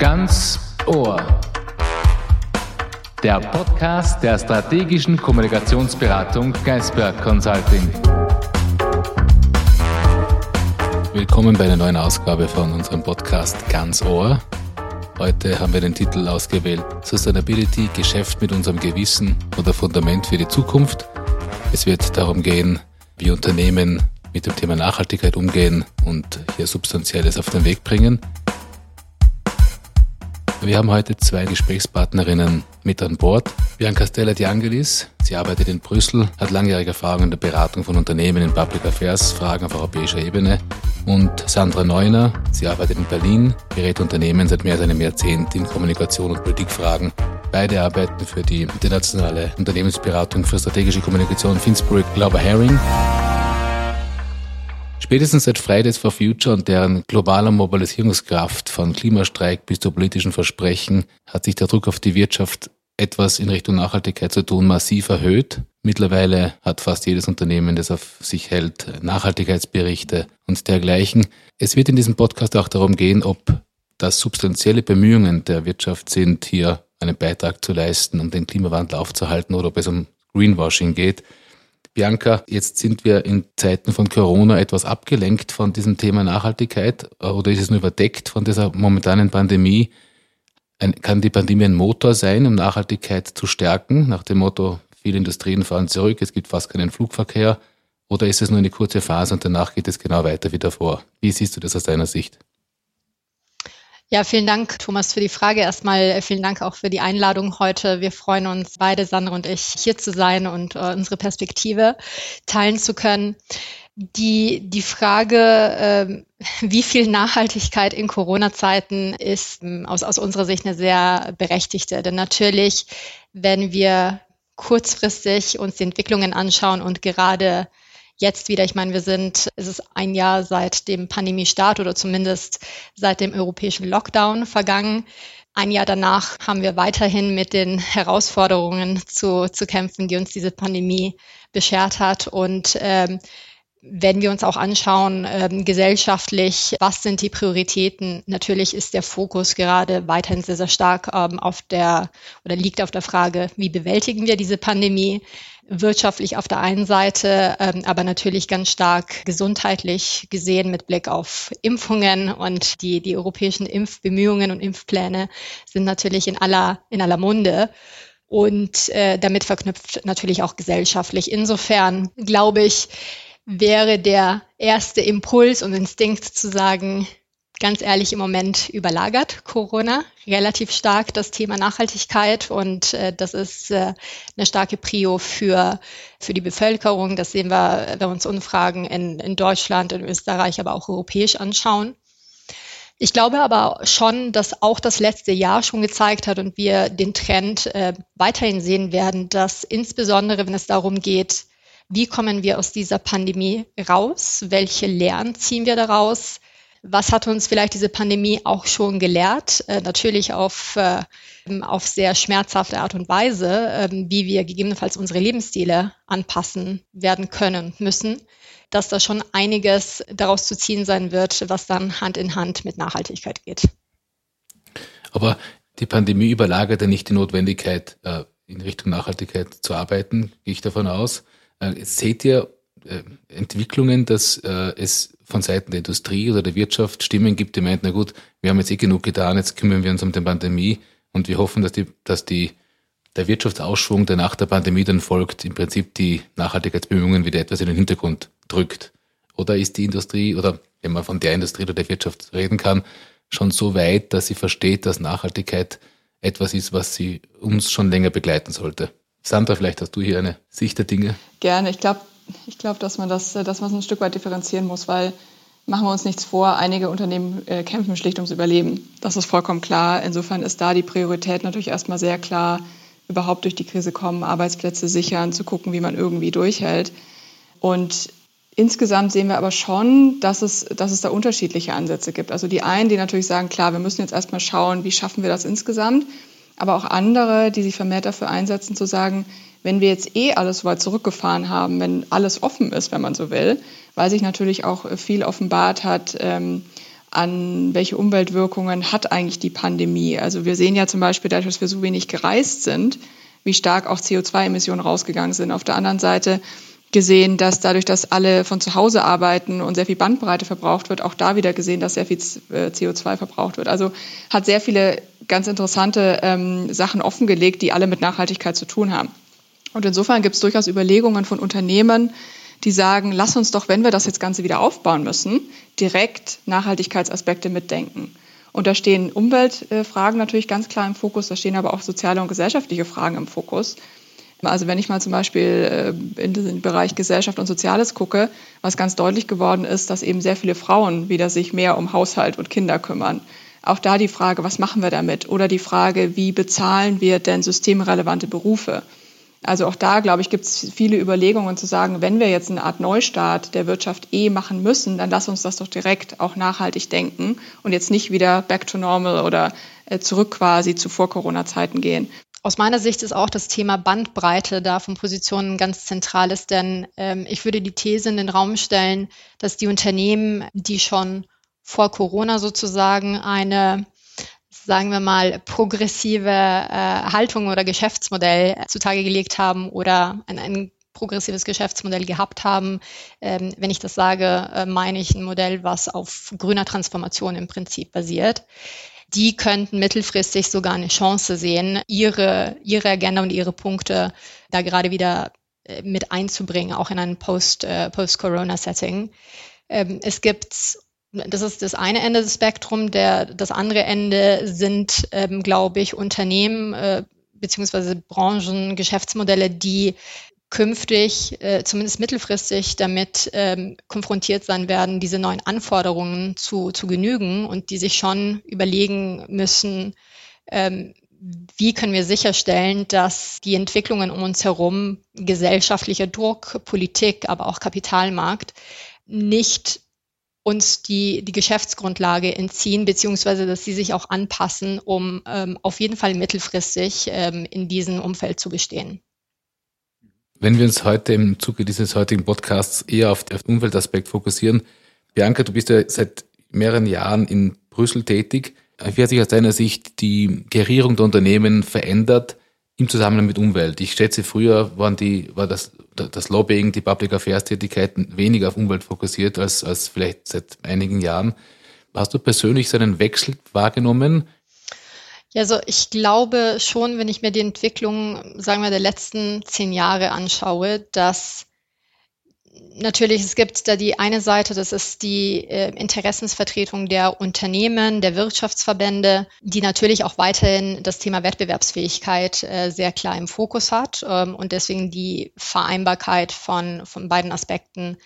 Ganz Ohr. Der Podcast der strategischen Kommunikationsberatung Geisberg Consulting. Willkommen bei einer neuen Ausgabe von unserem Podcast Ganz Ohr. Heute haben wir den Titel ausgewählt Sustainability, Geschäft mit unserem Gewissen oder Fundament für die Zukunft. Es wird darum gehen, wie Unternehmen mit dem Thema Nachhaltigkeit umgehen und hier Substanzielles auf den Weg bringen. Wir haben heute zwei Gesprächspartnerinnen mit an Bord. Bianca Stella Di Angelis, sie arbeitet in Brüssel, hat langjährige Erfahrung in der Beratung von Unternehmen in Public Affairs, Fragen auf europäischer Ebene. Und Sandra Neuner, sie arbeitet in Berlin, berät Unternehmen seit mehr als einem Jahrzehnt in Kommunikation und Politikfragen. Beide arbeiten für die internationale Unternehmensberatung für strategische Kommunikation Finsbury Glauber Herring. Spätestens seit Fridays for Future und deren globaler Mobilisierungskraft von Klimastreik bis zu politischen Versprechen hat sich der Druck auf die Wirtschaft etwas in Richtung Nachhaltigkeit zu tun massiv erhöht. Mittlerweile hat fast jedes Unternehmen, das auf sich hält, Nachhaltigkeitsberichte und dergleichen. Es wird in diesem Podcast auch darum gehen, ob das substanzielle Bemühungen der Wirtschaft sind, hier einen Beitrag zu leisten, um den Klimawandel aufzuhalten oder ob es um Greenwashing geht. Bianca, jetzt sind wir in Zeiten von Corona etwas abgelenkt von diesem Thema Nachhaltigkeit äh, oder ist es nur überdeckt von dieser momentanen Pandemie? Ein, kann die Pandemie ein Motor sein, um Nachhaltigkeit zu stärken, nach dem Motto, viele Industrien fahren zurück, es gibt fast keinen Flugverkehr? Oder ist es nur eine kurze Phase und danach geht es genau weiter wie davor? Wie siehst du das aus deiner Sicht? Ja, vielen Dank, Thomas, für die Frage. Erstmal äh, vielen Dank auch für die Einladung heute. Wir freuen uns beide, Sandra und ich, hier zu sein und äh, unsere Perspektive teilen zu können. Die, die Frage, äh, wie viel Nachhaltigkeit in Corona-Zeiten ist ähm, aus, aus unserer Sicht eine sehr berechtigte. Denn natürlich, wenn wir kurzfristig uns die Entwicklungen anschauen und gerade jetzt wieder, ich meine, wir sind, es ist ein Jahr seit dem Pandemiestart oder zumindest seit dem europäischen Lockdown vergangen. Ein Jahr danach haben wir weiterhin mit den Herausforderungen zu, zu kämpfen, die uns diese Pandemie beschert hat. Und ähm, wenn wir uns auch anschauen, ähm, gesellschaftlich, was sind die Prioritäten? Natürlich ist der Fokus gerade weiterhin sehr, sehr stark ähm, auf der oder liegt auf der Frage, wie bewältigen wir diese Pandemie? wirtschaftlich auf der einen Seite, ähm, aber natürlich ganz stark gesundheitlich gesehen mit Blick auf Impfungen und die, die europäischen Impfbemühungen und Impfpläne sind natürlich in aller, in aller Munde und äh, damit verknüpft natürlich auch gesellschaftlich. Insofern glaube ich, wäre der erste Impuls und Instinkt zu sagen, ganz ehrlich im Moment überlagert Corona relativ stark das Thema Nachhaltigkeit und äh, das ist äh, eine starke Prio für, für die Bevölkerung. Das sehen wir, wenn wir uns Umfragen in, in Deutschland, in Österreich, aber auch europäisch anschauen. Ich glaube aber schon, dass auch das letzte Jahr schon gezeigt hat und wir den Trend äh, weiterhin sehen werden, dass insbesondere, wenn es darum geht, wie kommen wir aus dieser Pandemie raus, welche Lehren ziehen wir daraus, was hat uns vielleicht diese Pandemie auch schon gelehrt? Äh, natürlich auf, äh, auf sehr schmerzhafte Art und Weise, äh, wie wir gegebenenfalls unsere Lebensstile anpassen werden können müssen, dass da schon einiges daraus zu ziehen sein wird, was dann Hand in Hand mit Nachhaltigkeit geht. Aber die Pandemie überlagert ja nicht die Notwendigkeit, äh, in Richtung Nachhaltigkeit zu arbeiten, gehe ich davon aus. Äh, seht ihr äh, Entwicklungen, dass äh, es von Seiten der Industrie oder der Wirtschaft Stimmen gibt, die meinen, na gut, wir haben jetzt eh genug getan, jetzt kümmern wir uns um die Pandemie und wir hoffen, dass die, dass die, der Wirtschaftsausschwung, der nach der Pandemie dann folgt, im Prinzip die Nachhaltigkeitsbemühungen wieder etwas in den Hintergrund drückt. Oder ist die Industrie, oder wenn man von der Industrie oder der Wirtschaft reden kann, schon so weit, dass sie versteht, dass Nachhaltigkeit etwas ist, was sie uns schon länger begleiten sollte? Sandra, vielleicht hast du hier eine Sicht der Dinge. Gerne. Ich glaube, ich glaube, dass man das, äh, dass man ein Stück weit differenzieren muss, weil machen wir uns nichts vor, einige Unternehmen äh, kämpfen schlicht ums Überleben. Das ist vollkommen klar. Insofern ist da die Priorität natürlich erstmal sehr klar, überhaupt durch die Krise kommen, Arbeitsplätze sichern, zu gucken, wie man irgendwie durchhält. Und insgesamt sehen wir aber schon, dass es, dass es da unterschiedliche Ansätze gibt. Also die einen, die natürlich sagen, klar, wir müssen jetzt erstmal schauen, wie schaffen wir das insgesamt. Aber auch andere, die sich vermehrt dafür einsetzen, zu sagen, wenn wir jetzt eh alles so weit zurückgefahren haben, wenn alles offen ist, wenn man so will, weil sich natürlich auch viel offenbart hat, ähm, an, welche Umweltwirkungen hat eigentlich die Pandemie. Also wir sehen ja zum Beispiel dadurch, dass wir so wenig gereist sind, wie stark auch CO2-Emissionen rausgegangen sind. Auf der anderen Seite gesehen, dass dadurch, dass alle von zu Hause arbeiten und sehr viel Bandbreite verbraucht wird, auch da wieder gesehen, dass sehr viel äh, CO2 verbraucht wird. Also hat sehr viele ganz interessante ähm, Sachen offengelegt, die alle mit Nachhaltigkeit zu tun haben. Und insofern gibt es durchaus Überlegungen von Unternehmen, die sagen, lass uns doch, wenn wir das jetzt Ganze wieder aufbauen müssen, direkt Nachhaltigkeitsaspekte mitdenken. Und da stehen Umweltfragen natürlich ganz klar im Fokus, da stehen aber auch soziale und gesellschaftliche Fragen im Fokus. Also wenn ich mal zum Beispiel äh, in den Bereich Gesellschaft und Soziales gucke, was ganz deutlich geworden ist, dass eben sehr viele Frauen wieder sich mehr um Haushalt und Kinder kümmern. Auch da die Frage, was machen wir damit? Oder die Frage, wie bezahlen wir denn systemrelevante Berufe? Also auch da, glaube ich, gibt es viele Überlegungen zu sagen, wenn wir jetzt eine Art Neustart der Wirtschaft eh machen müssen, dann lass uns das doch direkt auch nachhaltig denken und jetzt nicht wieder back to normal oder äh, zurück quasi zu Vor-Corona-Zeiten gehen. Aus meiner Sicht ist auch das Thema Bandbreite da von Positionen ganz zentral ist, denn ähm, ich würde die These in den Raum stellen, dass die Unternehmen, die schon vor Corona sozusagen eine sagen wir mal, progressive äh, Haltung oder Geschäftsmodell zutage gelegt haben oder ein, ein progressives Geschäftsmodell gehabt haben. Ähm, wenn ich das sage, äh, meine ich ein Modell, was auf grüner Transformation im Prinzip basiert. Die könnten mittelfristig sogar eine Chance sehen, ihre, ihre Agenda und ihre Punkte da gerade wieder äh, mit einzubringen, auch in ein Post, äh, Post-Corona-Setting. Ähm, es gibt das ist das eine Ende des Spektrums. Der, das andere Ende sind, ähm, glaube ich, Unternehmen äh, beziehungsweise Branchen, Geschäftsmodelle, die künftig, äh, zumindest mittelfristig, damit ähm, konfrontiert sein werden, diese neuen Anforderungen zu, zu genügen und die sich schon überlegen müssen, ähm, wie können wir sicherstellen, dass die Entwicklungen um uns herum, gesellschaftlicher Druck, Politik, aber auch Kapitalmarkt, nicht uns die, die Geschäftsgrundlage entziehen, beziehungsweise dass sie sich auch anpassen, um ähm, auf jeden Fall mittelfristig ähm, in diesem Umfeld zu bestehen. Wenn wir uns heute im Zuge dieses heutigen Podcasts eher auf den Umweltaspekt fokussieren, Bianca, du bist ja seit mehreren Jahren in Brüssel tätig. Wie hat sich aus deiner Sicht die Gerierung der Unternehmen verändert im Zusammenhang mit Umwelt? Ich schätze, früher waren die, war das das Lobbying, die Public Affairs Tätigkeiten weniger auf Umwelt fokussiert als, als vielleicht seit einigen Jahren. Hast du persönlich so einen Wechsel wahrgenommen? Ja, also ich glaube schon, wenn ich mir die Entwicklung, sagen wir, der letzten zehn Jahre anschaue, dass natürlich, es gibt da die eine Seite, das ist die äh, Interessensvertretung der Unternehmen, der Wirtschaftsverbände, die natürlich auch weiterhin das Thema Wettbewerbsfähigkeit äh, sehr klar im Fokus hat ähm, und deswegen die Vereinbarkeit von, von beiden Aspekten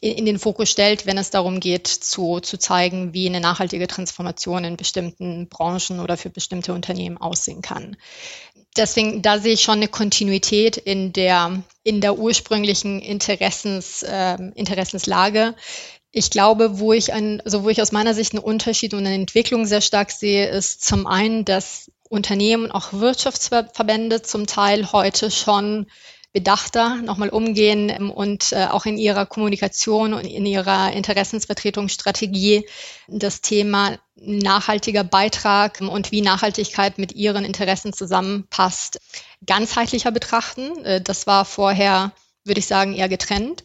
in, den Fokus stellt, wenn es darum geht, zu, zu zeigen, wie eine nachhaltige Transformation in bestimmten Branchen oder für bestimmte Unternehmen aussehen kann deswegen, da sehe ich schon eine Kontinuität in der, in der ursprünglichen Interessens, äh, Interessenslage. Ich glaube, wo ich ein, also wo ich aus meiner Sicht einen Unterschied und eine Entwicklung sehr stark sehe, ist zum einen, dass Unternehmen, auch Wirtschaftsverbände zum Teil heute schon bedachter nochmal umgehen ähm, und äh, auch in ihrer Kommunikation und in ihrer Interessensvertretungsstrategie das Thema nachhaltiger Beitrag und wie Nachhaltigkeit mit ihren Interessen zusammenpasst, ganzheitlicher betrachten. Äh, das war vorher, würde ich sagen, eher getrennt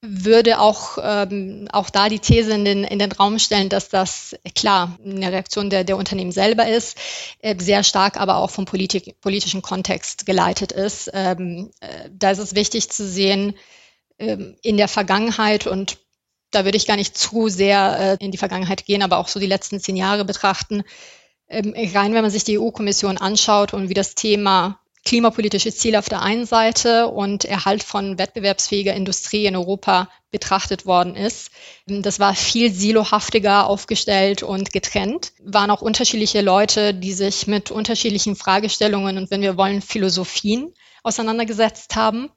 würde auch, ähm, auch da die These in den, in den Raum stellen, dass das klar eine Reaktion der, der Unternehmen selber ist, äh, sehr stark aber auch vom Politik, politischen Kontext geleitet ist. Ähm, äh, da ist es wichtig zu sehen, ähm, in der Vergangenheit und da würde ich gar nicht zu sehr äh, in die Vergangenheit gehen, aber auch so die letzten zehn Jahre betrachten. Ähm, rein, wenn man sich die EU-Kommission anschaut und wie das Thema klimapolitische Ziele auf der einen Seite und Erhalt von wettbewerbsfähiger Industrie in Europa betrachtet worden ist. Das war viel silohaftiger aufgestellt und getrennt. Waren auch unterschiedliche Leute, die sich mit unterschiedlichen Fragestellungen und wenn wir wollen, Philosophien auseinandergesetzt haben.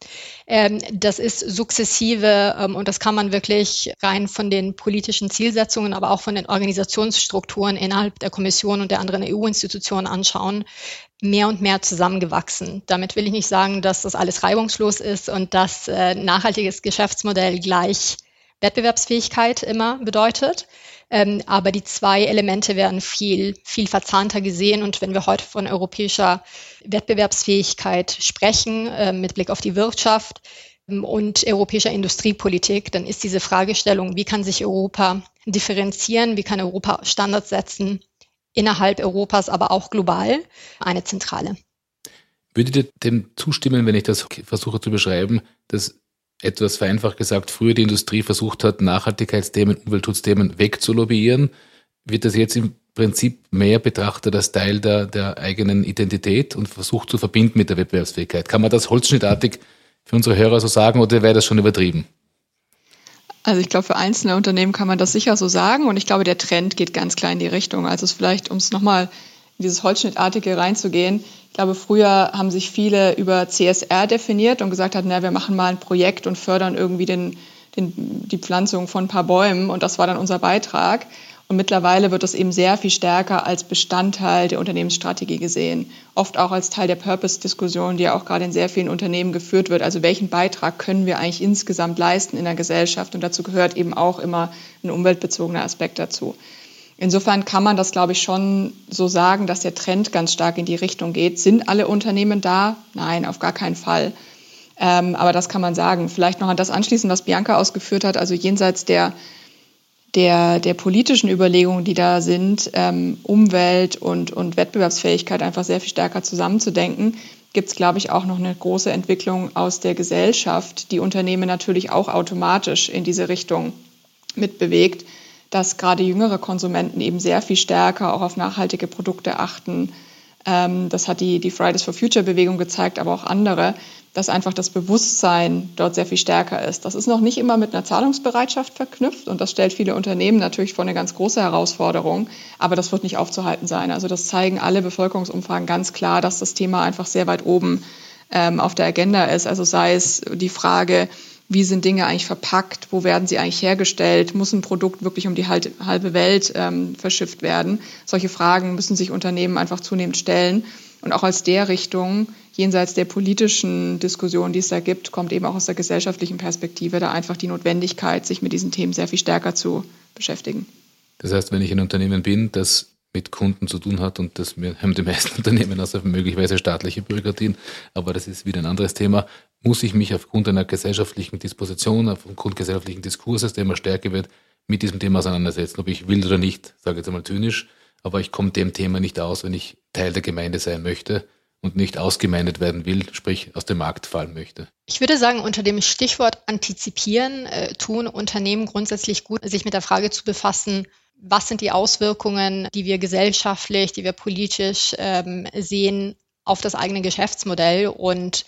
Ähm, das ist sukzessive ähm, und das kann man wirklich rein von den politischen Zielsetzungen, aber auch von den Organisationsstrukturen innerhalb der Kommission und der anderen EU-Institutionen anschauen, mehr und mehr zusammengewachsen. Damit will ich nicht sagen, dass das alles reibungslos ist und dass äh, nachhaltiges Geschäftsmodell gleich Wettbewerbsfähigkeit immer bedeutet. Ähm, aber die zwei Elemente werden viel, viel verzahnter gesehen. Und wenn wir heute von europäischer Wettbewerbsfähigkeit sprechen, äh, mit Blick auf die Wirtschaft ähm, und europäischer Industriepolitik, dann ist diese Fragestellung, wie kann sich Europa differenzieren, wie kann Europa Standards setzen, innerhalb Europas, aber auch global, eine zentrale. Würdet ihr dem zustimmen, wenn ich das versuche zu beschreiben, dass etwas vereinfacht gesagt, früher die Industrie versucht hat, Nachhaltigkeitsthemen, Umweltschutzthemen wegzulobbyieren, wird das jetzt im Prinzip mehr betrachtet als Teil der, der eigenen Identität und versucht zu verbinden mit der Wettbewerbsfähigkeit. Kann man das holzschnittartig für unsere Hörer so sagen oder wäre das schon übertrieben? Also ich glaube, für einzelne Unternehmen kann man das sicher so sagen und ich glaube, der Trend geht ganz klar in die Richtung. Also es vielleicht, um es nochmal in dieses Holzschnittartige reinzugehen, ich glaube, früher haben sich viele über CSR definiert und gesagt hat, na, wir machen mal ein Projekt und fördern irgendwie den, den, die Pflanzung von ein paar Bäumen und das war dann unser Beitrag. Und mittlerweile wird das eben sehr viel stärker als Bestandteil der Unternehmensstrategie gesehen. Oft auch als Teil der Purpose-Diskussion, die ja auch gerade in sehr vielen Unternehmen geführt wird. Also welchen Beitrag können wir eigentlich insgesamt leisten in der Gesellschaft? Und dazu gehört eben auch immer ein umweltbezogener Aspekt dazu. Insofern kann man das, glaube ich, schon so sagen, dass der Trend ganz stark in die Richtung geht. Sind alle Unternehmen da? Nein, auf gar keinen Fall. Ähm, aber das kann man sagen. Vielleicht noch an das anschließen, was Bianca ausgeführt hat. Also jenseits der, der, der politischen Überlegungen, die da sind, ähm, Umwelt und, und Wettbewerbsfähigkeit einfach sehr viel stärker zusammenzudenken, gibt es, glaube ich, auch noch eine große Entwicklung aus der Gesellschaft, die Unternehmen natürlich auch automatisch in diese Richtung mitbewegt dass gerade jüngere Konsumenten eben sehr viel stärker auch auf nachhaltige Produkte achten. Ähm, das hat die, die Fridays for Future Bewegung gezeigt, aber auch andere, dass einfach das Bewusstsein dort sehr viel stärker ist. Das ist noch nicht immer mit einer Zahlungsbereitschaft verknüpft und das stellt viele Unternehmen natürlich vor eine ganz große Herausforderung, aber das wird nicht aufzuhalten sein. Also das zeigen alle Bevölkerungsumfragen ganz klar, dass das Thema einfach sehr weit oben ähm, auf der Agenda ist. Also sei es die Frage, wie sind Dinge eigentlich verpackt, wo werden sie eigentlich hergestellt, muss ein Produkt wirklich um die halbe Welt ähm, verschifft werden. Solche Fragen müssen sich Unternehmen einfach zunehmend stellen. Und auch aus der Richtung, jenseits der politischen Diskussion, die es da gibt, kommt eben auch aus der gesellschaftlichen Perspektive da einfach die Notwendigkeit, sich mit diesen Themen sehr viel stärker zu beschäftigen. Das heißt, wenn ich ein Unternehmen bin, das mit Kunden zu tun hat und das haben die meisten Unternehmen also möglicherweise staatliche Bürokratien, aber das ist wieder ein anderes Thema, muss ich mich aufgrund einer gesellschaftlichen Disposition, aufgrund gesellschaftlichen Diskurses, der immer stärker wird, mit diesem Thema auseinandersetzen, ob ich will oder nicht, sage jetzt einmal zynisch, aber ich komme dem Thema nicht aus, wenn ich Teil der Gemeinde sein möchte und nicht ausgemeindet werden will, sprich aus dem Markt fallen möchte. Ich würde sagen, unter dem Stichwort antizipieren äh, tun Unternehmen grundsätzlich gut, sich mit der Frage zu befassen, was sind die Auswirkungen, die wir gesellschaftlich, die wir politisch ähm, sehen auf das eigene Geschäftsmodell und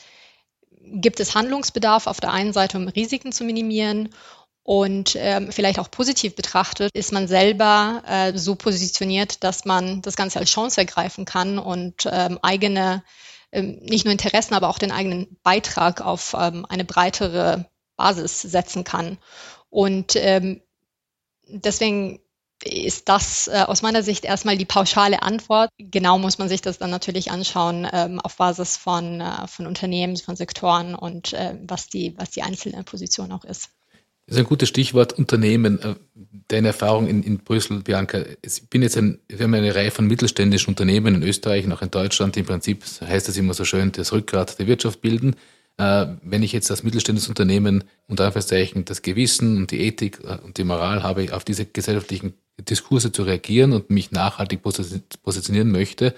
gibt es Handlungsbedarf auf der einen Seite, um Risiken zu minimieren und ähm, vielleicht auch positiv betrachtet, ist man selber äh, so positioniert, dass man das Ganze als Chance ergreifen kann und ähm, eigene, ähm, nicht nur Interessen, aber auch den eigenen Beitrag auf ähm, eine breitere Basis setzen kann. Und ähm, deswegen ist das äh, aus meiner Sicht erstmal die pauschale Antwort. Genau muss man sich das dann natürlich anschauen ähm, auf Basis von, äh, von Unternehmen, von Sektoren und äh, was, die, was die einzelne Position auch ist. Das ist ein gutes Stichwort Unternehmen. Äh, deine Erfahrung in, in Brüssel, Bianca. Ich bin jetzt ein, wir haben eine Reihe von mittelständischen Unternehmen in Österreich und auch in Deutschland, im Prinzip, heißt es immer so schön, das Rückgrat der Wirtschaft bilden. Äh, wenn ich jetzt als mittelständisches Unternehmen unter Anführungszeichen das Gewissen und die Ethik äh, und die Moral habe, auf diese gesellschaftlichen Diskurse zu reagieren und mich nachhaltig positionieren möchte,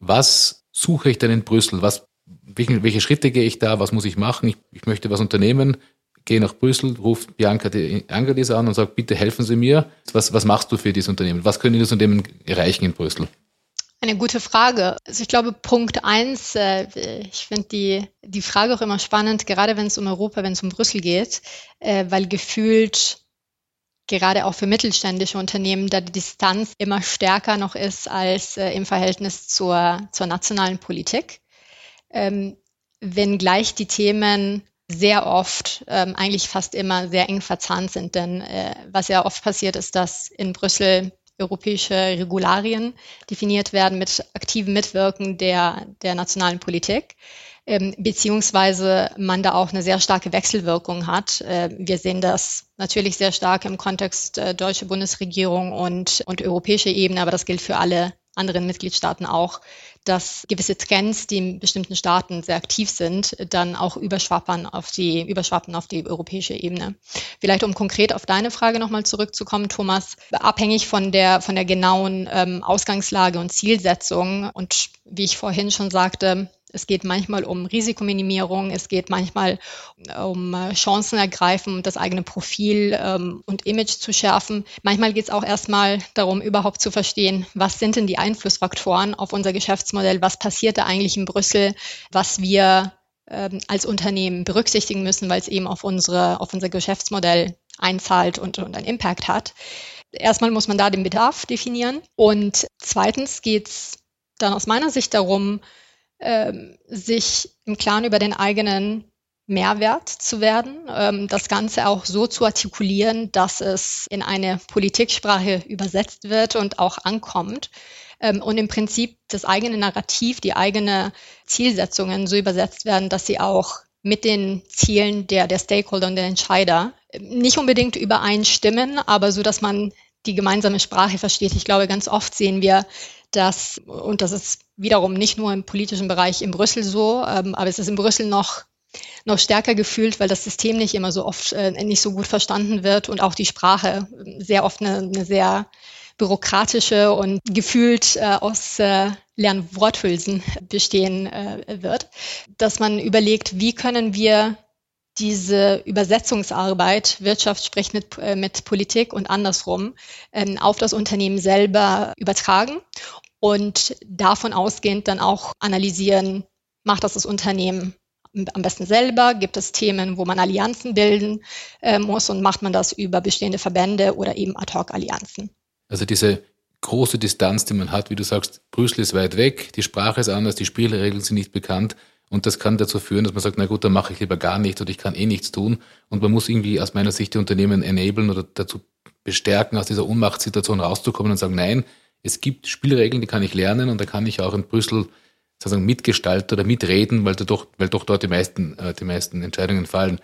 was suche ich denn in Brüssel? Was, welche, welche Schritte gehe ich da? Was muss ich machen? Ich, ich möchte was unternehmen, gehe nach Brüssel, rufe Bianca Angelis an und sage, bitte helfen Sie mir. Was, was machst du für dieses Unternehmen? Was können dieses Unternehmen erreichen in Brüssel? Eine gute Frage. Also ich glaube, Punkt eins, äh, ich finde die, die Frage auch immer spannend, gerade wenn es um Europa, wenn es um Brüssel geht, äh, weil gefühlt gerade auch für mittelständische Unternehmen, da die Distanz immer stärker noch ist als äh, im Verhältnis zur, zur nationalen Politik. Ähm, wenngleich die Themen sehr oft, ähm, eigentlich fast immer sehr eng verzahnt sind. Denn äh, was ja oft passiert, ist, dass in Brüssel europäische Regularien definiert werden mit aktivem Mitwirken der, der nationalen Politik ähm, beziehungsweise man da auch eine sehr starke Wechselwirkung hat. Äh, wir sehen das natürlich sehr stark im Kontext äh, deutsche Bundesregierung und, und europäische Ebene, aber das gilt für alle anderen Mitgliedstaaten auch, dass gewisse Trends, die in bestimmten Staaten sehr aktiv sind, dann auch überschwappen auf die, überschwappen auf die europäische Ebene. Vielleicht um konkret auf deine Frage nochmal zurückzukommen, Thomas, abhängig von der, von der genauen ähm, Ausgangslage und Zielsetzung und wie ich vorhin schon sagte, es geht manchmal um Risikominimierung, es geht manchmal um äh, Chancen ergreifen, das eigene Profil ähm, und Image zu schärfen. Manchmal geht es auch erstmal darum, überhaupt zu verstehen, was sind denn die Einflussfaktoren auf unser Geschäftsmodell, was passiert da eigentlich in Brüssel, was wir ähm, als Unternehmen berücksichtigen müssen, weil es eben auf, unsere, auf unser Geschäftsmodell einzahlt und, und einen Impact hat. Erstmal muss man da den Bedarf definieren und zweitens geht es dann aus meiner Sicht darum, ähm, sich im Klaren über den eigenen Mehrwert zu werden, ähm, das Ganze auch so zu artikulieren, dass es in eine Politiksprache übersetzt wird und auch ankommt ähm, und im Prinzip das eigene Narrativ, die eigene Zielsetzungen so übersetzt werden, dass sie auch mit den Zielen der, der Stakeholder und der Entscheider nicht unbedingt übereinstimmen, aber so, dass man die gemeinsame Sprache versteht. Ich glaube, ganz oft sehen wir, dass, und das ist wiederum nicht nur im politischen Bereich in Brüssel so, ähm, aber es ist in Brüssel noch noch stärker gefühlt, weil das System nicht immer so oft äh, nicht so gut verstanden wird und auch die Sprache sehr oft eine, eine sehr bürokratische und gefühlt äh, aus äh, leeren Worthülsen bestehen äh, wird, dass man überlegt, wie können wir diese Übersetzungsarbeit, Wirtschaft spricht mit, äh, mit Politik und andersrum, ähm, auf das Unternehmen selber übertragen und davon ausgehend dann auch analysieren, macht das das Unternehmen am besten selber? Gibt es Themen, wo man Allianzen bilden äh, muss und macht man das über bestehende Verbände oder eben Ad-Hoc-Allianzen? Also diese große Distanz, die man hat, wie du sagst, Brüssel ist weit weg, die Sprache ist anders, die Spielregeln sind nicht bekannt und das kann dazu führen, dass man sagt, na gut, dann mache ich lieber gar nichts oder ich kann eh nichts tun und man muss irgendwie aus meiner Sicht die Unternehmen enablen oder dazu bestärken, aus dieser Unmachtssituation rauszukommen und sagen, nein, es gibt Spielregeln, die kann ich lernen und da kann ich auch in Brüssel sozusagen mitgestalten oder mitreden, weil, doch, weil doch dort die meisten, äh, die meisten Entscheidungen fallen.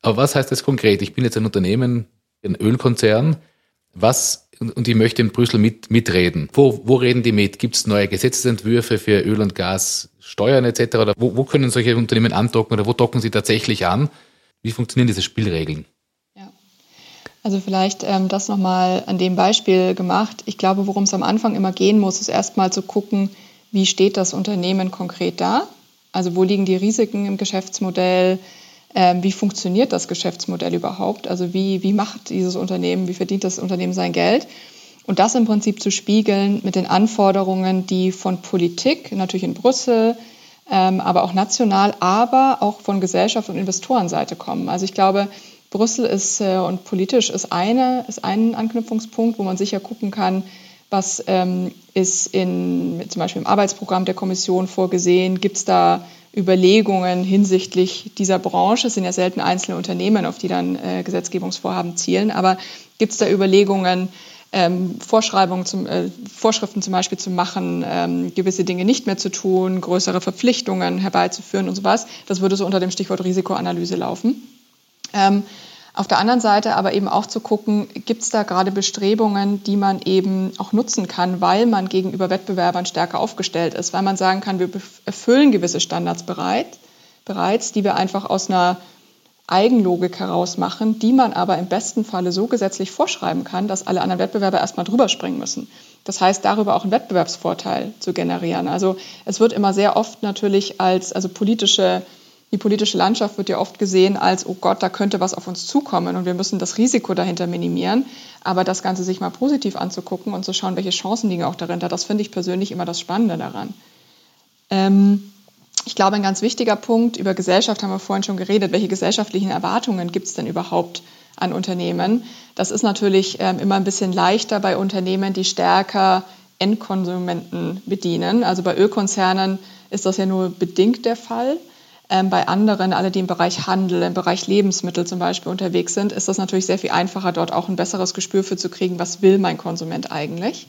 Aber was heißt das konkret? Ich bin jetzt ein Unternehmen, ein Ölkonzern, was und ich möchte in Brüssel mit, mitreden. Wo, wo reden die mit? Gibt es neue Gesetzesentwürfe für Öl und Gas, Steuern etc.? Oder wo, wo können solche Unternehmen andocken oder wo docken sie tatsächlich an? Wie funktionieren diese Spielregeln? Also vielleicht ähm, das nochmal an dem Beispiel gemacht. Ich glaube, worum es am Anfang immer gehen muss, ist erstmal zu gucken, wie steht das Unternehmen konkret da? Also wo liegen die Risiken im Geschäftsmodell? Ähm, wie funktioniert das Geschäftsmodell überhaupt? Also wie, wie macht dieses Unternehmen, wie verdient das Unternehmen sein Geld? Und das im Prinzip zu spiegeln mit den Anforderungen, die von Politik, natürlich in Brüssel, ähm, aber auch national, aber auch von Gesellschaft und Investorenseite kommen. Also ich glaube, Brüssel ist äh, und politisch ist eine, ist ein Anknüpfungspunkt, wo man sicher gucken kann, was ähm, ist in, zum Beispiel im Arbeitsprogramm der Kommission vorgesehen? Gibt es da Überlegungen hinsichtlich dieser Branche? Es sind ja selten einzelne Unternehmen, auf die dann äh, Gesetzgebungsvorhaben zielen, aber gibt es da Überlegungen, ähm, Vorschreibungen zum, äh, Vorschriften zum Beispiel zu machen, ähm, gewisse Dinge nicht mehr zu tun, größere Verpflichtungen herbeizuführen und sowas? Das würde so unter dem Stichwort Risikoanalyse laufen. Ähm, auf der anderen Seite aber eben auch zu gucken, gibt es da gerade Bestrebungen, die man eben auch nutzen kann, weil man gegenüber Wettbewerbern stärker aufgestellt ist, weil man sagen kann, wir erfüllen gewisse Standards bereit, bereits, die wir einfach aus einer Eigenlogik heraus machen, die man aber im besten Falle so gesetzlich vorschreiben kann, dass alle anderen Wettbewerber erstmal drüber springen müssen. Das heißt, darüber auch einen Wettbewerbsvorteil zu generieren. Also es wird immer sehr oft natürlich als also politische die politische Landschaft wird ja oft gesehen als, oh Gott, da könnte was auf uns zukommen und wir müssen das Risiko dahinter minimieren. Aber das Ganze sich mal positiv anzugucken und zu schauen, welche Chancen liegen auch darin, das finde ich persönlich immer das Spannende daran. Ähm, ich glaube, ein ganz wichtiger Punkt, über Gesellschaft haben wir vorhin schon geredet, welche gesellschaftlichen Erwartungen gibt es denn überhaupt an Unternehmen? Das ist natürlich ähm, immer ein bisschen leichter bei Unternehmen, die stärker Endkonsumenten bedienen. Also bei Ölkonzernen ist das ja nur bedingt der Fall. Ähm, bei anderen, alle, die im Bereich Handel, im Bereich Lebensmittel zum Beispiel unterwegs sind, ist das natürlich sehr viel einfacher, dort auch ein besseres Gespür für zu kriegen, was will mein Konsument eigentlich.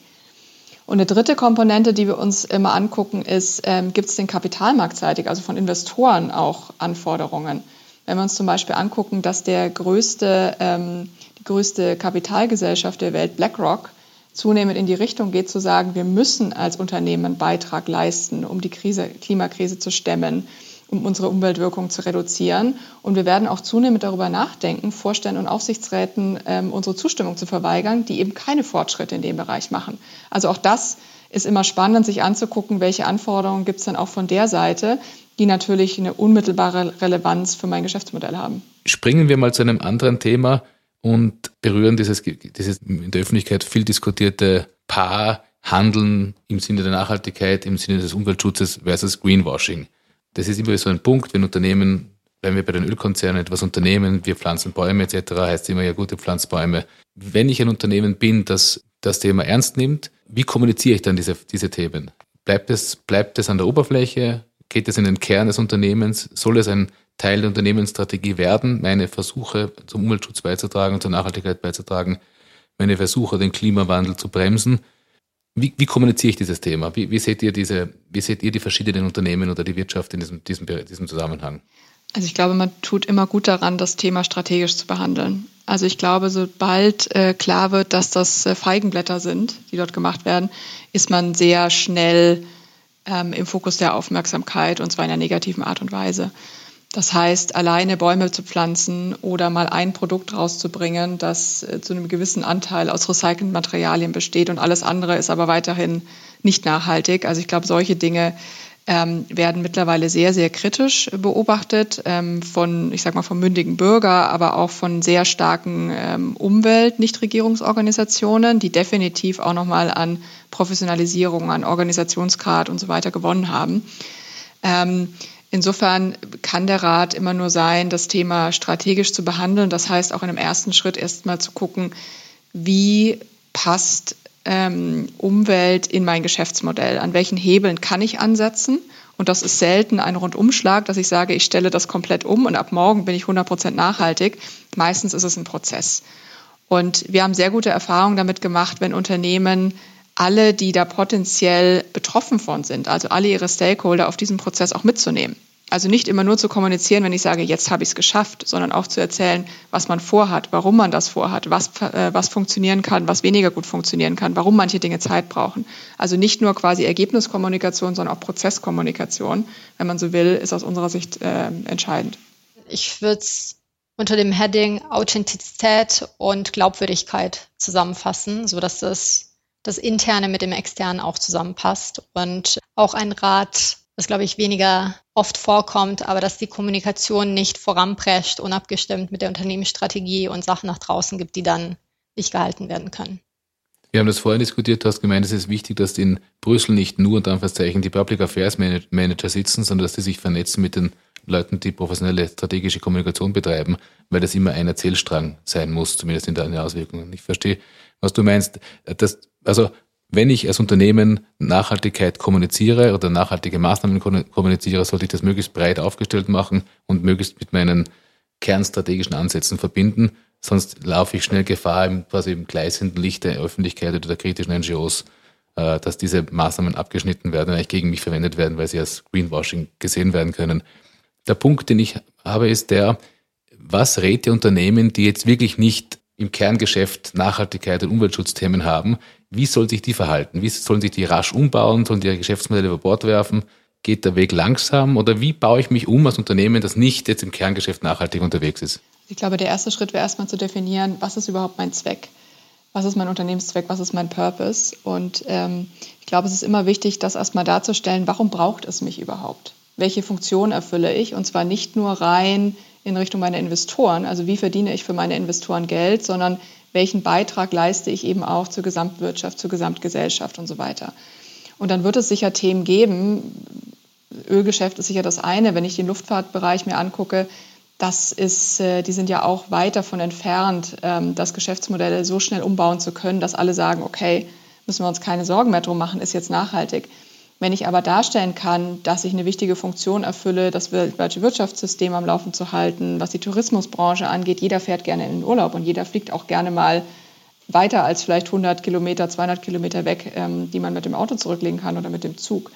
Und eine dritte Komponente, die wir uns immer angucken, ist, ähm, gibt es den kapitalmarktseitig, also von Investoren auch Anforderungen? Wenn wir uns zum Beispiel angucken, dass der größte, ähm, die größte Kapitalgesellschaft der Welt, BlackRock, zunehmend in die Richtung geht, zu sagen, wir müssen als Unternehmen einen Beitrag leisten, um die Krise, Klimakrise zu stemmen, um unsere Umweltwirkung zu reduzieren. Und wir werden auch zunehmend darüber nachdenken, Vorständen und Aufsichtsräten ähm, unsere Zustimmung zu verweigern, die eben keine Fortschritte in dem Bereich machen. Also auch das ist immer spannend, sich anzugucken, welche Anforderungen gibt es dann auch von der Seite, die natürlich eine unmittelbare Relevanz für mein Geschäftsmodell haben. Springen wir mal zu einem anderen Thema und berühren dieses, dieses in der Öffentlichkeit viel diskutierte Paar Handeln im Sinne der Nachhaltigkeit, im Sinne des Umweltschutzes versus Greenwashing. Das ist immer so ein Punkt, wenn Unternehmen, wenn wir bei den Ölkonzernen etwas unternehmen, wir pflanzen Bäume etc., heißt immer ja gute Pflanzbäume. Wenn ich ein Unternehmen bin, das das Thema ernst nimmt, wie kommuniziere ich dann diese, diese Themen? Bleibt es, bleibt es an der Oberfläche? Geht es in den Kern des Unternehmens? Soll es ein Teil der Unternehmensstrategie werden, meine Versuche zum Umweltschutz beizutragen, zur Nachhaltigkeit beizutragen, meine Versuche, den Klimawandel zu bremsen? Wie, wie kommuniziere ich dieses Thema? Wie, wie, seht ihr diese, wie seht ihr die verschiedenen Unternehmen oder die Wirtschaft in diesem, diesem, diesem Zusammenhang? Also ich glaube, man tut immer gut daran, das Thema strategisch zu behandeln. Also ich glaube, sobald äh, klar wird, dass das äh, Feigenblätter sind, die dort gemacht werden, ist man sehr schnell ähm, im Fokus der Aufmerksamkeit und zwar in einer negativen Art und Weise. Das heißt, alleine Bäume zu pflanzen oder mal ein Produkt rauszubringen, das äh, zu einem gewissen Anteil aus recycelten Materialien besteht und alles andere ist aber weiterhin nicht nachhaltig. Also ich glaube, solche Dinge ähm, werden mittlerweile sehr, sehr kritisch beobachtet ähm, von, ich sag mal, vom mündigen Bürger, aber auch von sehr starken ähm, Umwelt-Nichtregierungsorganisationen, die definitiv auch nochmal an Professionalisierung, an Organisationsgrad und so weiter gewonnen haben. Ähm, Insofern kann der Rat immer nur sein, das Thema strategisch zu behandeln. Das heißt auch in einem ersten Schritt erstmal zu gucken, wie passt ähm, Umwelt in mein Geschäftsmodell? An welchen Hebeln kann ich ansetzen? Und das ist selten ein Rundumschlag, dass ich sage, ich stelle das komplett um und ab morgen bin ich 100 Prozent nachhaltig. Meistens ist es ein Prozess. Und wir haben sehr gute Erfahrungen damit gemacht, wenn Unternehmen alle, die da potenziell betroffen von sind, also alle ihre Stakeholder auf diesem Prozess auch mitzunehmen. Also nicht immer nur zu kommunizieren, wenn ich sage, jetzt habe ich es geschafft, sondern auch zu erzählen, was man vorhat, warum man das vorhat, was, äh, was funktionieren kann, was weniger gut funktionieren kann, warum manche Dinge Zeit brauchen. Also nicht nur quasi Ergebniskommunikation, sondern auch Prozesskommunikation, wenn man so will, ist aus unserer Sicht äh, entscheidend. Ich würde es unter dem Heading Authentizität und Glaubwürdigkeit zusammenfassen, sodass das das Interne mit dem Externen auch zusammenpasst. Und auch ein Rat, das glaube ich weniger oft vorkommt, aber dass die Kommunikation nicht voranprescht, unabgestimmt mit der Unternehmensstrategie und Sachen nach draußen gibt, die dann nicht gehalten werden können. Wir haben das vorhin diskutiert, du hast gemeint, es ist wichtig, dass in Brüssel nicht nur unter Anführungszeichen die Public Affairs Manager sitzen, sondern dass die sich vernetzen mit den Leuten, die professionelle strategische Kommunikation betreiben, weil das immer ein Erzählstrang sein muss, zumindest in der Auswirkungen. Ich verstehe, was du meinst. Das also wenn ich als Unternehmen Nachhaltigkeit kommuniziere oder nachhaltige Maßnahmen kommuniziere, sollte ich das möglichst breit aufgestellt machen und möglichst mit meinen kernstrategischen Ansätzen verbinden. Sonst laufe ich schnell Gefahr, im, quasi im gleißenden Licht der Öffentlichkeit oder der kritischen NGOs, äh, dass diese Maßnahmen abgeschnitten werden und eigentlich gegen mich verwendet werden, weil sie als Greenwashing gesehen werden können. Der Punkt, den ich habe, ist der, was rät ihr Unternehmen, die jetzt wirklich nicht im Kerngeschäft Nachhaltigkeit und Umweltschutzthemen haben, wie soll sich die verhalten? Wie sollen sich die rasch umbauen? Sollen die ihre Geschäftsmodelle über Bord werfen? Geht der Weg langsam? Oder wie baue ich mich um als Unternehmen, das nicht jetzt im Kerngeschäft nachhaltig unterwegs ist? Ich glaube, der erste Schritt wäre erstmal zu definieren, was ist überhaupt mein Zweck? Was ist mein Unternehmenszweck? Was ist mein Purpose? Und ähm, ich glaube, es ist immer wichtig, das erstmal darzustellen, warum braucht es mich überhaupt? Welche Funktion erfülle ich? Und zwar nicht nur rein in Richtung meiner Investoren, also wie verdiene ich für meine Investoren Geld, sondern welchen Beitrag leiste ich eben auch zur Gesamtwirtschaft, zur Gesamtgesellschaft und so weiter. Und dann wird es sicher Themen geben. Ölgeschäft ist sicher das eine. Wenn ich den Luftfahrtbereich mir angucke, das ist, äh, die sind ja auch weit davon entfernt, ähm, das Geschäftsmodell so schnell umbauen zu können, dass alle sagen, okay, müssen wir uns keine Sorgen mehr drum machen, ist jetzt nachhaltig. Wenn ich aber darstellen kann, dass ich eine wichtige Funktion erfülle, das weltweite Wirtschaftssystem am Laufen zu halten, was die Tourismusbranche angeht, jeder fährt gerne in den Urlaub und jeder fliegt auch gerne mal weiter als vielleicht 100 Kilometer, 200 Kilometer weg, ähm, die man mit dem Auto zurücklegen kann oder mit dem Zug,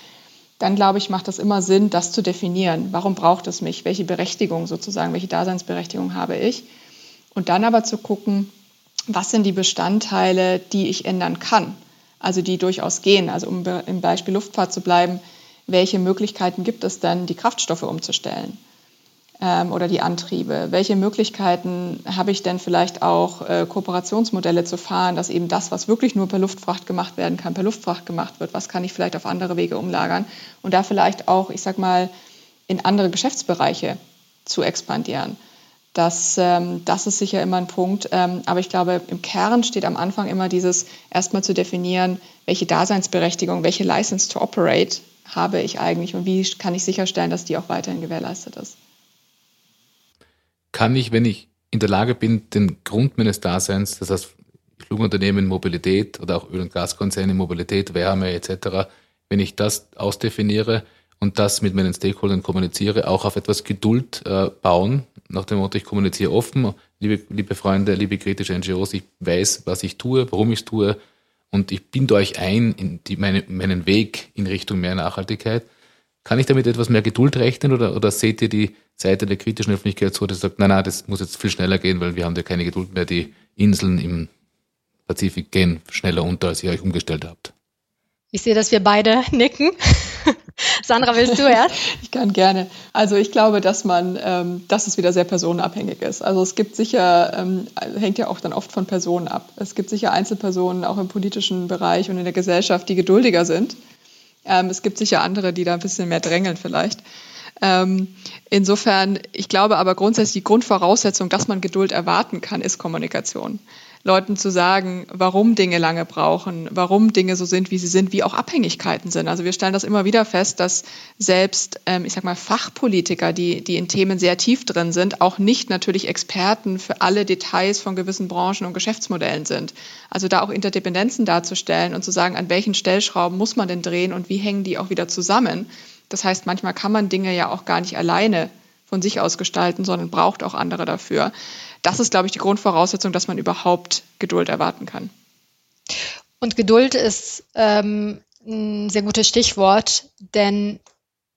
dann glaube ich, macht das immer Sinn, das zu definieren. Warum braucht es mich? Welche Berechtigung sozusagen, welche Daseinsberechtigung habe ich? Und dann aber zu gucken, was sind die Bestandteile, die ich ändern kann? Also die durchaus gehen. Also um im Beispiel Luftfahrt zu bleiben, welche Möglichkeiten gibt es denn, die Kraftstoffe umzustellen? ähm, oder die Antriebe? Welche Möglichkeiten habe ich denn vielleicht auch, äh, Kooperationsmodelle zu fahren, dass eben das, was wirklich nur per Luftfracht gemacht werden kann, per Luftfracht gemacht wird? Was kann ich vielleicht auf andere Wege umlagern? Und da vielleicht auch, ich sag mal, in andere Geschäftsbereiche zu expandieren. Das, ähm, das ist sicher immer ein Punkt. Ähm, aber ich glaube, im Kern steht am Anfang immer dieses, erstmal zu definieren, welche Daseinsberechtigung, welche License to Operate habe ich eigentlich und wie kann ich sicherstellen, dass die auch weiterhin gewährleistet ist kann ich, wenn ich in der Lage bin, den Grund meines Daseins, das heißt Flugunternehmen, Mobilität oder auch Öl- und Gaskonzerne, Mobilität, Wärme etc., wenn ich das ausdefiniere und das mit meinen Stakeholdern kommuniziere, auch auf etwas Geduld äh, bauen, nach dem Motto, ich kommuniziere offen, liebe, liebe Freunde, liebe kritische NGOs, ich weiß, was ich tue, warum ich es tue und ich binde euch ein in die, meine, meinen Weg in Richtung mehr Nachhaltigkeit. Kann ich damit etwas mehr Geduld rechnen oder, oder seht ihr die Seite der kritischen Öffentlichkeit so, dass sagt, nein, nein, das muss jetzt viel schneller gehen, weil wir haben ja keine Geduld mehr. Die Inseln im Pazifik gehen schneller unter, als ihr euch umgestellt habt. Ich sehe, dass wir beide nicken. Sandra, willst du erst? Ich kann gerne. Also ich glaube, dass man, ähm, dass es wieder sehr personenabhängig ist. Also es gibt sicher, ähm, hängt ja auch dann oft von Personen ab. Es gibt sicher Einzelpersonen auch im politischen Bereich und in der Gesellschaft, die geduldiger sind. Ähm, es gibt sicher andere, die da ein bisschen mehr drängeln vielleicht. Ähm, insofern, ich glaube aber grundsätzlich, die Grundvoraussetzung, dass man Geduld erwarten kann, ist Kommunikation. Leuten zu sagen, warum Dinge lange brauchen, warum Dinge so sind, wie sie sind, wie auch Abhängigkeiten sind. Also wir stellen das immer wieder fest, dass selbst, ähm, ich sag mal, Fachpolitiker, die, die in Themen sehr tief drin sind, auch nicht natürlich Experten für alle Details von gewissen Branchen und Geschäftsmodellen sind. Also da auch Interdependenzen darzustellen und zu sagen, an welchen Stellschrauben muss man denn drehen und wie hängen die auch wieder zusammen das heißt, manchmal kann man Dinge ja auch gar nicht alleine von sich aus gestalten, sondern braucht auch andere dafür. Das ist, glaube ich, die Grundvoraussetzung, dass man überhaupt Geduld erwarten kann. Und Geduld ist ähm, ein sehr gutes Stichwort, denn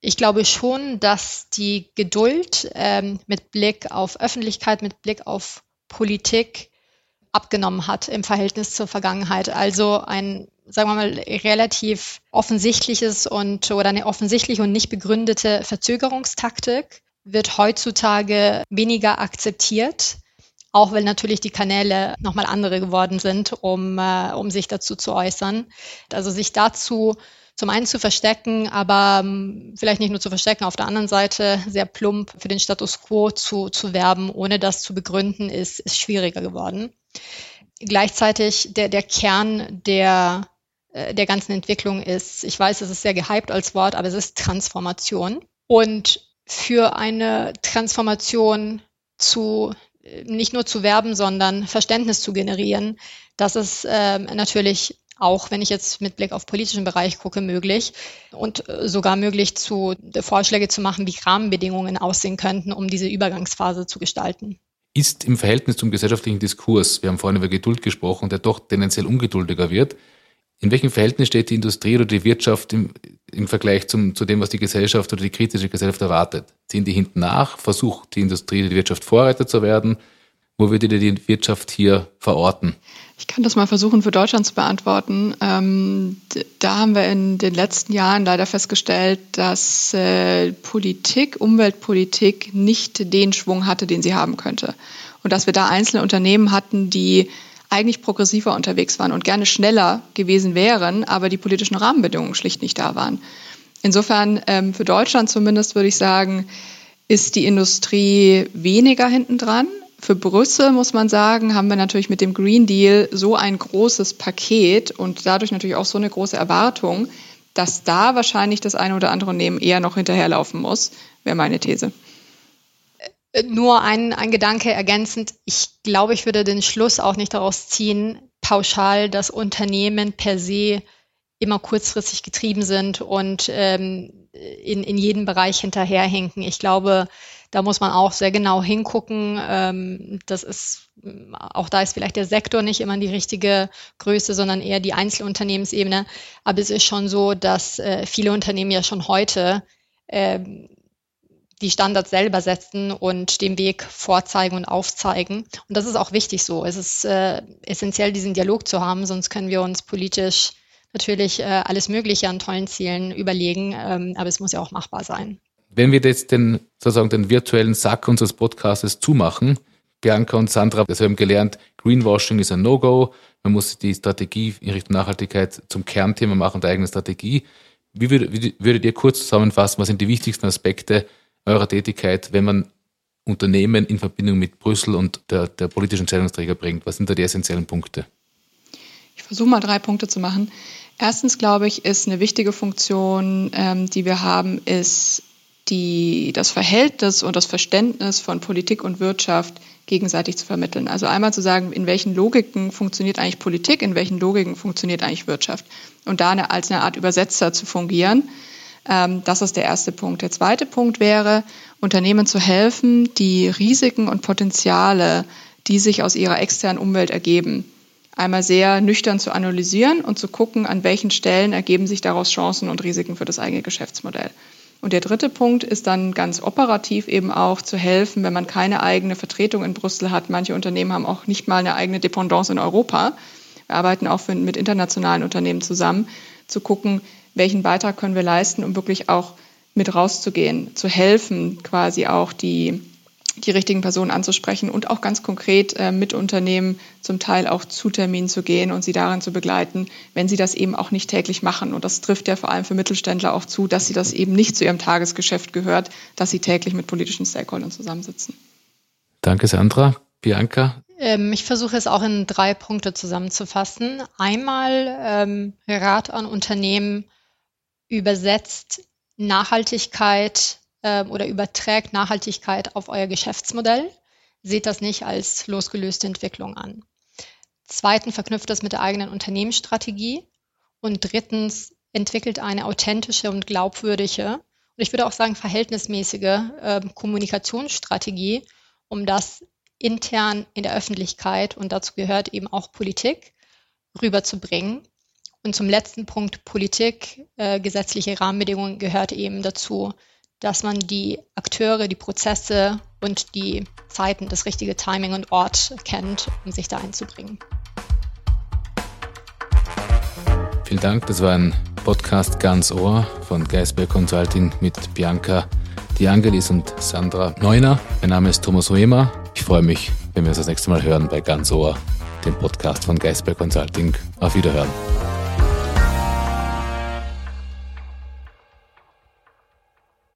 ich glaube schon, dass die Geduld ähm, mit Blick auf Öffentlichkeit, mit Blick auf Politik abgenommen hat im Verhältnis zur Vergangenheit. Also ein sagen wir mal, relativ offensichtliches und oder eine offensichtliche und nicht begründete Verzögerungstaktik wird heutzutage weniger akzeptiert, auch weil natürlich die Kanäle nochmal andere geworden sind, um, äh, um sich dazu zu äußern. Also sich dazu zum einen zu verstecken, aber ähm, vielleicht nicht nur zu verstecken, auf der anderen Seite sehr plump für den Status quo zu, zu werben, ohne das zu begründen, ist, ist schwieriger geworden. Gleichzeitig der, der Kern der äh, der ganzen Entwicklung ist, ich weiß, es ist sehr gehypt als Wort, aber es ist Transformation. Und für eine Transformation zu äh, nicht nur zu werben, sondern Verständnis zu generieren, das ist äh, natürlich auch, wenn ich jetzt mit Blick auf politischen Bereich gucke, möglich und äh, sogar möglich zu Vorschläge zu machen, wie Rahmenbedingungen aussehen könnten, um diese Übergangsphase zu gestalten. Ist im Verhältnis zum gesellschaftlichen Diskurs, wir haben vorhin über Geduld gesprochen, der doch tendenziell ungeduldiger wird, in welchem Verhältnis steht die Industrie oder die Wirtschaft im, im Vergleich zum, zu dem, was die Gesellschaft oder die kritische Gesellschaft erwartet? Ziehen die hinten nach? Versucht die Industrie, die Wirtschaft Vorreiter zu werden? Wo würdet ihr die Wirtschaft hier verorten? Ich kann das mal versuchen für Deutschland zu beantworten. Ähm, da haben wir in den letzten Jahren leider festgestellt, dass äh, Politik, Umweltpolitik nicht den Schwung hatte, den sie haben könnte. Und dass wir da einzelne Unternehmen hatten, die eigentlich progressiver unterwegs waren und gerne schneller gewesen wären, aber die politischen Rahmenbedingungen schlicht nicht da waren. Insofern, ähm, für Deutschland zumindest würde ich sagen, ist die Industrie weniger hintendran. Für Brüssel muss man sagen, haben wir natürlich mit dem Green Deal so ein großes Paket und dadurch natürlich auch so eine große Erwartung, dass da wahrscheinlich das eine oder andere Unternehmen eher noch hinterherlaufen muss, wäre meine These. Nur ein, ein Gedanke ergänzend. Ich glaube, ich würde den Schluss auch nicht daraus ziehen, pauschal, dass Unternehmen per se immer kurzfristig getrieben sind und ähm, in, in jedem Bereich hinterherhinken. Ich glaube, Da muss man auch sehr genau hingucken. Ähm, das ist, auch da ist vielleicht der Sektor nicht immer die richtige Größe, sondern eher die Einzelunternehmensebene. Aber es ist schon so, dass äh, viele Unternehmen ja schon heute ähm, die Standards selber setzen und den Weg vorzeigen und aufzeigen. Und das ist auch wichtig so. Es ist äh, essentiell, diesen Dialog zu haben, sonst können wir uns politisch natürlich äh, alles Mögliche an tollen Zielen überlegen, ähm, aber es muss ja auch machbar sein. Wenn wir jetzt den, sozusagen den virtuellen Sack unseres Podcastes zumachen, Bianca und Sandra, das haben gelernt, Greenwashing ist ein No-Go. Man muss die Strategie in Richtung Nachhaltigkeit zum Kernthema machen, der eigenen Strategie. Wie würdet, wie würdet ihr kurz zusammenfassen, was sind die wichtigsten Aspekte eurer Tätigkeit, wenn man Unternehmen in Verbindung mit Brüssel und der, der politischen Entscheidungsträger bringt? Was sind da die essentiellen Punkte? Ich versuche mal drei Punkte zu machen. Erstens, glaube ich, ist eine wichtige Funktion, ähm, die wir haben, ist die, das Verhältnis und das Verständnis von Politik und Wirtschaft gegenseitig zu vermitteln. Also einmal zu sagen, in welchen Logiken funktioniert eigentlich Politik, in welchen Logiken funktioniert eigentlich Wirtschaft. Und da eine, als eine Art Übersetzer zu fungieren. Ähm, das ist der erste Punkt. Der zweite Punkt wäre, Unternehmen zu helfen, die Risiken und Potenziale, die sich aus ihrer externen Umwelt ergeben, einmal sehr nüchtern zu analysieren und zu gucken, an welchen Stellen ergeben sich daraus Chancen und Risiken für das eigene Geschäftsmodell. Und der dritte Punkt ist dann ganz operativ eben auch zu helfen, wenn man keine eigene Vertretung in Brüssel hat. Manche Unternehmen haben auch nicht mal eine eigene Dependance in Europa. Wir arbeiten auch mit internationalen Unternehmen zusammen, zu gucken, welchen Beitrag können wir leisten, um wirklich auch mit rauszugehen, zu helfen, quasi auch die die richtigen Personen anzusprechen und auch ganz konkret äh, mit Unternehmen zum Teil auch zu Terminen zu gehen und sie darin zu begleiten, wenn sie das eben auch nicht täglich machen. Und das trifft ja vor allem für Mittelständler auch zu, dass sie das eben nicht zu ihrem Tagesgeschäft gehört, dass sie täglich mit politischen Stakeholdern zusammensitzen. Danke, Sandra. Bianca? Ähm, ich versuche es auch in drei Punkte zusammenzufassen. Einmal ähm, Rat an Unternehmen übersetzt Nachhaltigkeit ähm, oder überträgt Nachhaltigkeit auf euer Geschäftsmodell. Seht das nicht als losgelöste Entwicklung an. Zweitens verknüpft das mit der eigenen Unternehmensstrategie. Und drittens entwickelt eine authentische und glaubwürdige und ich würde auch sagen verhältnismäßige äh, Kommunikationsstrategie, um das intern in der Öffentlichkeit und dazu gehört eben auch Politik rüberzubringen. Und zum letzten Punkt Politik, äh, gesetzliche Rahmenbedingungen gehört eben dazu, dass man die Akteure, die Prozesse und die Zeiten, das richtige Timing und Ort kennt, um sich da einzubringen. Vielen Dank. Das war ein Podcast ganz Ohr von Geisberg Consulting mit Bianca Diangelis und Sandra Neuner. Mein Name ist Thomas Ruemer. Ich freue mich, wenn wir uns das nächste Mal hören bei Ganz Ohr, dem Podcast von Geisberg Consulting. Auf Wiederhören.